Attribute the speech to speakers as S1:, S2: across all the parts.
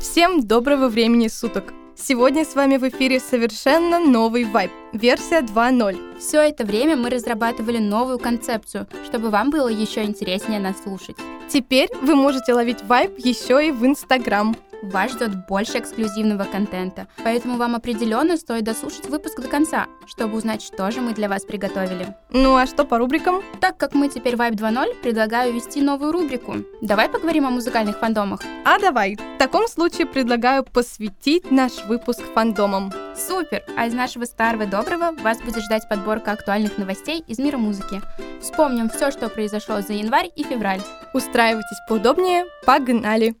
S1: Всем доброго времени суток! Сегодня с вами в эфире совершенно новый вайб, версия 2.0.
S2: Все это время мы разрабатывали новую концепцию, чтобы вам было еще интереснее нас слушать.
S1: Теперь вы можете ловить вайб еще и в Инстаграм.
S2: Вас ждет больше эксклюзивного контента, поэтому вам определенно стоит дослушать выпуск до конца, чтобы узнать, что же мы для вас приготовили.
S1: Ну а что по рубрикам?
S2: Так как мы теперь Vibe 2.0, предлагаю ввести новую рубрику. Давай поговорим о музыкальных фандомах.
S1: А давай. В таком случае предлагаю посвятить наш выпуск фандомам.
S2: Супер! А из нашего старого доброго вас будет ждать подборка актуальных новостей из мира музыки. Вспомним все, что произошло за январь и февраль.
S1: Устраивайтесь поудобнее, погнали!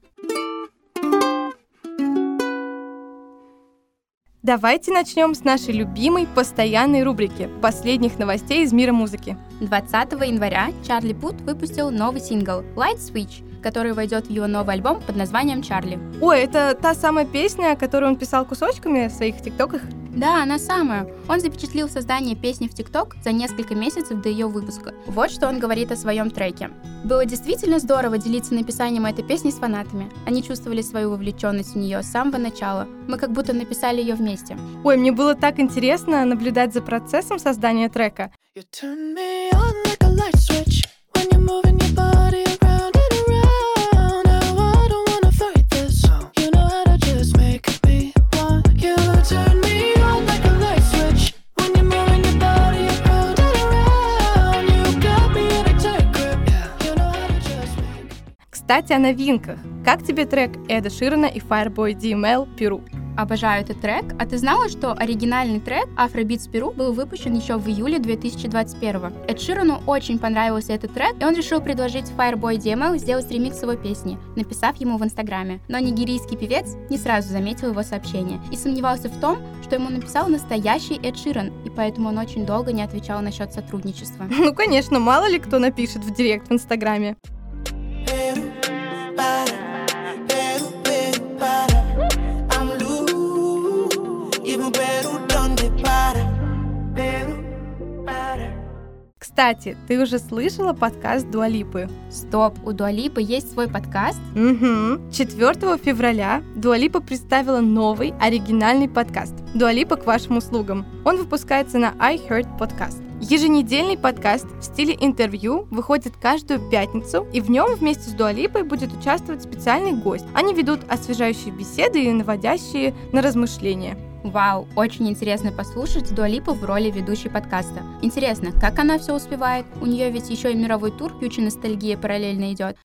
S1: Давайте начнем с нашей любимой постоянной рубрики последних новостей из мира музыки.
S2: 20 января Чарли Пут выпустил новый сингл Light Switch, который войдет в его новый альбом под названием Чарли.
S1: Ой, это та самая песня, которую он писал кусочками в своих тиктоках?
S2: Да, она самая. Он запечатлил создание песни в ТикТок за несколько месяцев до ее выпуска. Вот что он говорит о своем треке. Было действительно здорово делиться написанием этой песни с фанатами. Они чувствовали свою вовлеченность в нее с самого начала. Мы как будто написали ее вместе.
S1: Ой, мне было так интересно наблюдать за процессом создания трека. You turn me on like a light switch when you're moving Кстати, о новинках. Как тебе трек Эда Ширана и Fireboy DML «Перу»?
S2: Обожаю этот трек. А ты знала, что оригинальный трек Afrobeats Перу был выпущен еще в июле 2021 Эд Ширану очень понравился этот трек, и он решил предложить Fireboy DML сделать ремикс его песни, написав ему в Инстаграме. Но нигерийский певец не сразу заметил его сообщение и сомневался в том, что ему написал настоящий Эд Ширан, и поэтому он очень долго не отвечал насчет сотрудничества.
S1: Ну, конечно, мало ли кто напишет в директ в Инстаграме. Кстати, ты уже слышала подкаст Дуалипы?
S2: Стоп, у Дуалипы есть свой подкаст?
S1: Угу. 4 февраля Дуалипа представила новый оригинальный подкаст «Дуалипа к вашим услугам». Он выпускается на iHeart Podcast. Еженедельный подкаст в стиле интервью выходит каждую пятницу, и в нем вместе с Дуалипой будет участвовать специальный гость. Они ведут освежающие беседы и наводящие на размышления.
S2: Вау, очень интересно послушать Дуалипу в роли ведущей подкаста. Интересно, как она все успевает? У нее ведь еще и мировой тур Фьючи Ностальгия параллельно идет.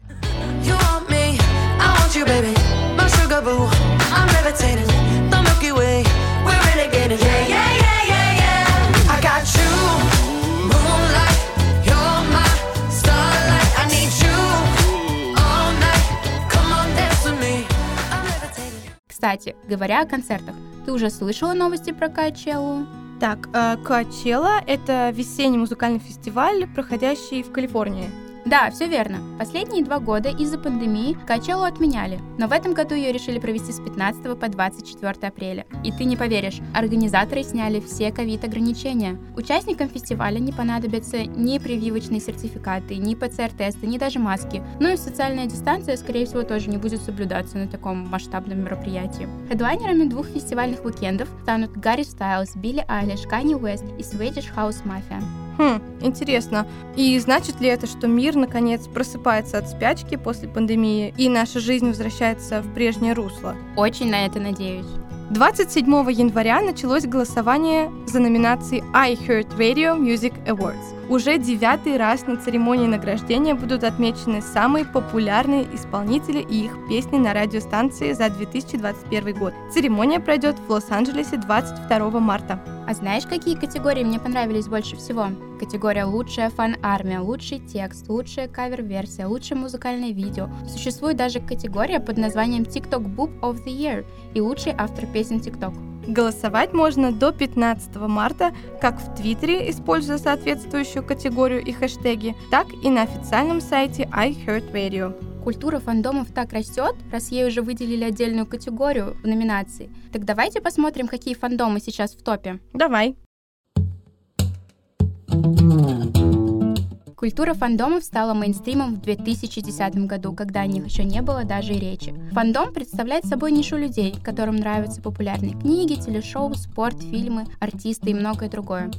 S2: Кстати, говоря о концертах, ты уже слышала новости про Качеллу?
S1: Так, Качелла — это весенний музыкальный фестиваль, проходящий в Калифорнии.
S2: Да, все верно. Последние два года из-за пандемии Качеллу отменяли, но в этом году ее решили провести с 15 по 24 апреля. И ты не поверишь, организаторы сняли все ковид-ограничения. Участникам фестиваля не понадобятся ни прививочные сертификаты, ни ПЦР-тесты, ни даже маски. Ну и социальная дистанция, скорее всего, тоже не будет соблюдаться на таком масштабном мероприятии. Хедлайнерами двух фестивальных уикендов станут Гарри Стайлз, Билли Айлиш, Канни Уэст и Swedish House Mafia.
S1: Хм, интересно. И значит ли это, что мир наконец просыпается от спячки после пандемии и наша жизнь возвращается в прежнее русло?
S2: Очень на это надеюсь.
S1: 27 января началось голосование за номинации iHeart Radio Music Awards. Уже девятый раз на церемонии награждения будут отмечены самые популярные исполнители и их песни на радиостанции за 2021 год. Церемония пройдет в Лос-Анджелесе 22 марта.
S2: А знаешь, какие категории мне понравились больше всего? Категория «Лучшая фан-армия», «Лучший текст», «Лучшая кавер-версия», «Лучшее музыкальное видео». Существует даже категория под названием TikTok Boop of the Year и «Лучший автор песен TikTok».
S1: Голосовать можно до 15 марта как в Твиттере, используя соответствующую категорию и хэштеги, так и на официальном сайте iHeartRadio.
S2: Культура фандомов так растет, раз ей уже выделили отдельную категорию в номинации. Так давайте посмотрим, какие фандомы сейчас в топе.
S1: Давай.
S2: Культура фандомов стала мейнстримом в 2010 году, когда о них еще не было даже и речи. Фандом представляет собой нишу людей, которым нравятся популярные книги, телешоу, спорт, фильмы, артисты и многое другое.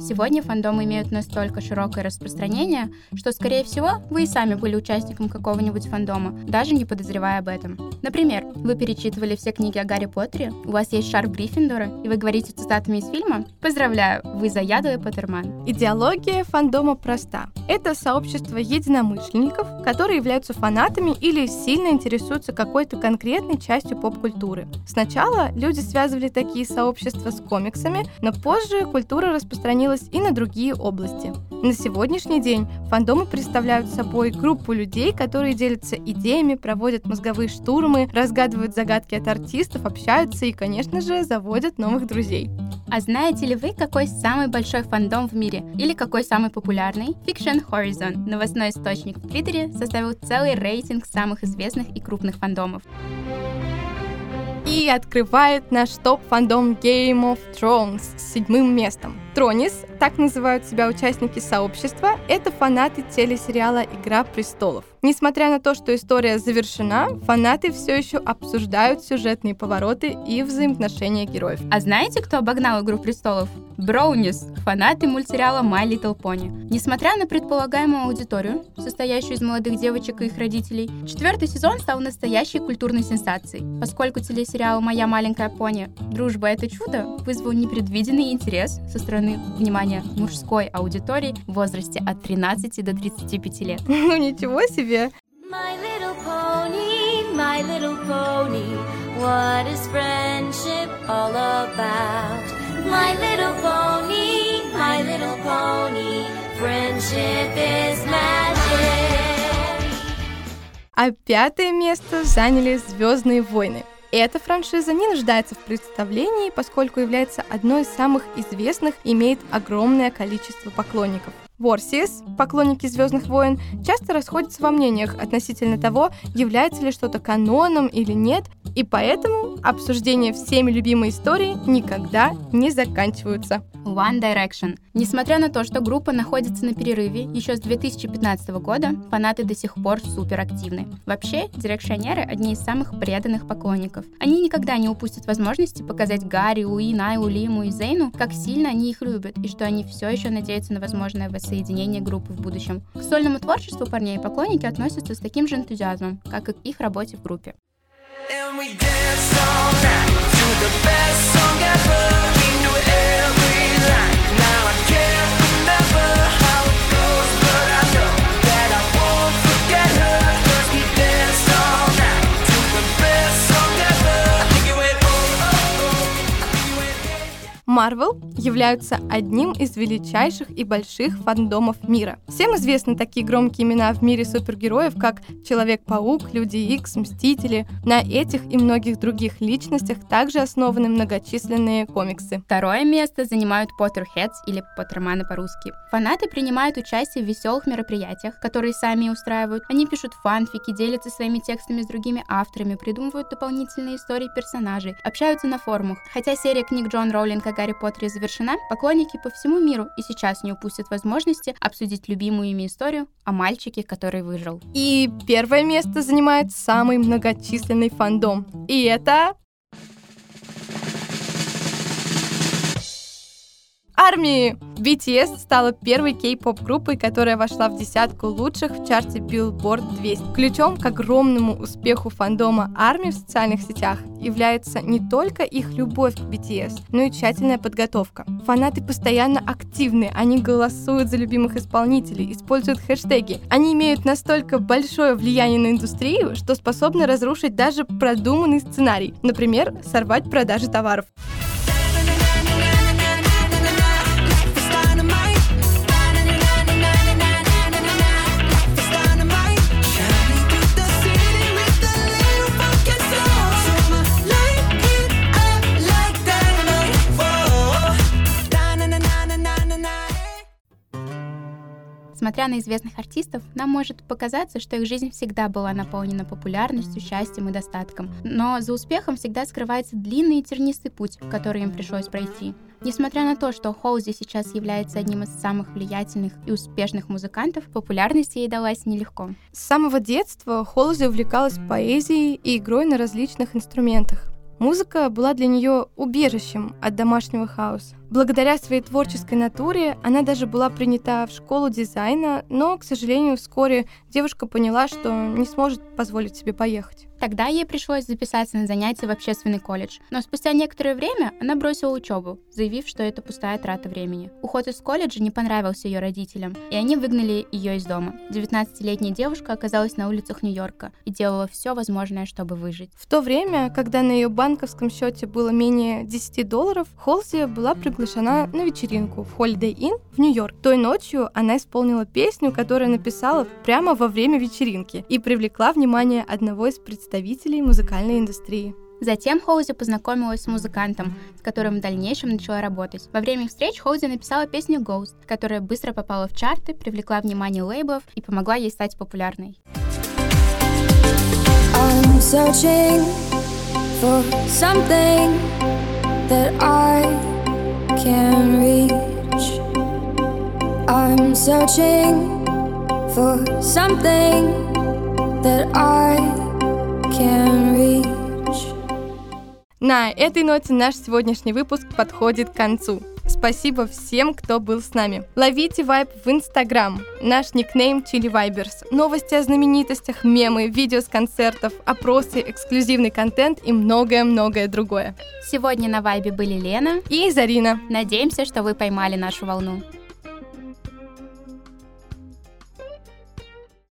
S2: Сегодня фандомы имеют настолько широкое распространение, что, скорее всего, вы и сами были участником какого-нибудь фандома, даже не подозревая об этом. Например, вы перечитывали все книги о Гарри Поттере, у вас есть шарф Гриффиндора, и вы говорите цитатами из фильма? Поздравляю, вы заядлый Поттерман.
S1: Идеология фандома проста. Это сообщество единомышленников, которые являются фанатами или сильно интересуются какой-то конкретной частью поп-культуры. Сначала люди связывали такие сообщества с комиксами, но позже культура распространилась и на другие области. На сегодняшний день фандомы представляют собой группу людей, которые делятся идеями, проводят мозговые штурмы, разгадывают загадки от артистов, общаются и, конечно же, заводят новых друзей.
S2: А знаете ли вы, какой самый большой фандом в мире? Или какой самый популярный? Fiction Horizon, новостной источник в Твиттере, составил целый рейтинг самых известных и крупных фандомов.
S1: И открывает наш топ-фандом Game of Thrones с седьмым местом. Тронис, так называют себя участники сообщества, это фанаты телесериала «Игра престолов». Несмотря на то, что история завершена, фанаты все еще обсуждают сюжетные повороты и взаимоотношения героев.
S2: А знаете, кто обогнал «Игру престолов»? Броунис, фанаты мультсериала My Little Pony. Несмотря на предполагаемую аудиторию, состоящую из молодых девочек и их родителей, четвертый сезон стал настоящей культурной сенсацией, поскольку телесериал «Моя маленькая пони. Дружба – это чудо» вызвал непредвиденный интерес со стороны, внимания, мужской аудитории в возрасте от 13 до 35 лет.
S1: Ну ничего себе!
S3: My little pony, my little pony, what is friendship all about? My little pony, my little pony, friendship is magic.
S1: А пятое место заняли Звездные войны. Эта франшиза не нуждается в представлении, поскольку является одной из самых известных и имеет огромное количество поклонников. Ворсис, поклонники Звездных войн, часто расходятся во мнениях относительно того, является ли что-то каноном или нет, и поэтому обсуждения всеми любимой истории никогда не заканчиваются.
S2: One Direction. Несмотря на то, что группа находится на перерыве еще с 2015 года, фанаты до сих пор супер активны. Вообще, дирекшионеры — одни из самых преданных поклонников. Они никогда не упустят возможности показать Гарри, Уи, Найлу, Лиму и Зейну, как сильно они их любят, и что они все еще надеются на возможное воссоединение группы в будущем. К сольному творчеству парней поклонники относятся с таким же энтузиазмом, как и к их работе в группе. And we dance all night to the best song ever. like now I can't remember.
S1: Marvel являются одним из величайших и больших фандомов мира. Всем известны такие громкие имена в мире супергероев, как Человек-паук, Люди Икс, Мстители. На этих и многих других личностях также основаны многочисленные комиксы.
S2: Второе место занимают Potterheads или Поттерманы по-русски. Фанаты принимают участие в веселых мероприятиях, которые сами устраивают. Они пишут фанфики, делятся своими текстами с другими авторами, придумывают дополнительные истории персонажей, общаются на форумах. Хотя серия книг Джон Роулинг Гарри Поттере завершена, поклонники по всему миру и сейчас не упустят возможности обсудить любимую ими историю о мальчике, который выжил.
S1: И первое место занимает самый многочисленный фандом. И это... Армии! BTS стала первой кей-поп группой, которая вошла в десятку лучших в чарте Billboard 200. Ключом к огромному успеху фандома армии в социальных сетях является не только их любовь к BTS, но и тщательная подготовка. Фанаты постоянно активны, они голосуют за любимых исполнителей, используют хэштеги. Они имеют настолько большое влияние на индустрию, что способны разрушить даже продуманный сценарий, например, сорвать продажи товаров.
S2: Смотря на известных артистов, нам может показаться, что их жизнь всегда была наполнена популярностью, счастьем и достатком. Но за успехом всегда скрывается длинный и тернистый путь, который им пришлось пройти. Несмотря на то, что Холзи сейчас является одним из самых влиятельных и успешных музыкантов, популярность ей далась нелегко.
S1: С самого детства Холзи увлекалась поэзией и игрой на различных инструментах. Музыка была для нее убежищем от домашнего хаоса. Благодаря своей творческой натуре она даже была принята в школу дизайна, но, к сожалению, вскоре девушка поняла, что не сможет позволить себе поехать.
S2: Тогда ей пришлось записаться на занятия в общественный колледж, но спустя некоторое время она бросила учебу, заявив, что это пустая трата времени. Уход из колледжа не понравился ее родителям, и они выгнали ее из дома. 19-летняя девушка оказалась на улицах Нью-Йорка и делала все возможное, чтобы выжить.
S1: В то время, когда на ее банковском счете было менее 10 долларов, Холзи была приглашена приглашена на вечеринку в Holiday Inn в Нью-Йорк. Той ночью она исполнила песню, которую написала прямо во время вечеринки и привлекла внимание одного из представителей музыкальной индустрии.
S2: Затем Хоузи познакомилась с музыкантом, с которым в дальнейшем начала работать. Во время встреч Хоузи написала песню Ghost, которая быстро попала в чарты, привлекла внимание лейблов и помогла ей стать популярной. I'm searching for something that I can reach. I'm searching for something that I can reach. На этой ноте наш сегодняшний выпуск подходит к концу. Спасибо всем, кто был с нами. Ловите вайб в Инстаграм. Наш никнейм Чили Вайберс. Новости о знаменитостях, мемы, видео с концертов, опросы, эксклюзивный контент и многое-многое другое. Сегодня на вайбе были Лена
S1: и Зарина.
S2: Надеемся, что вы поймали нашу волну.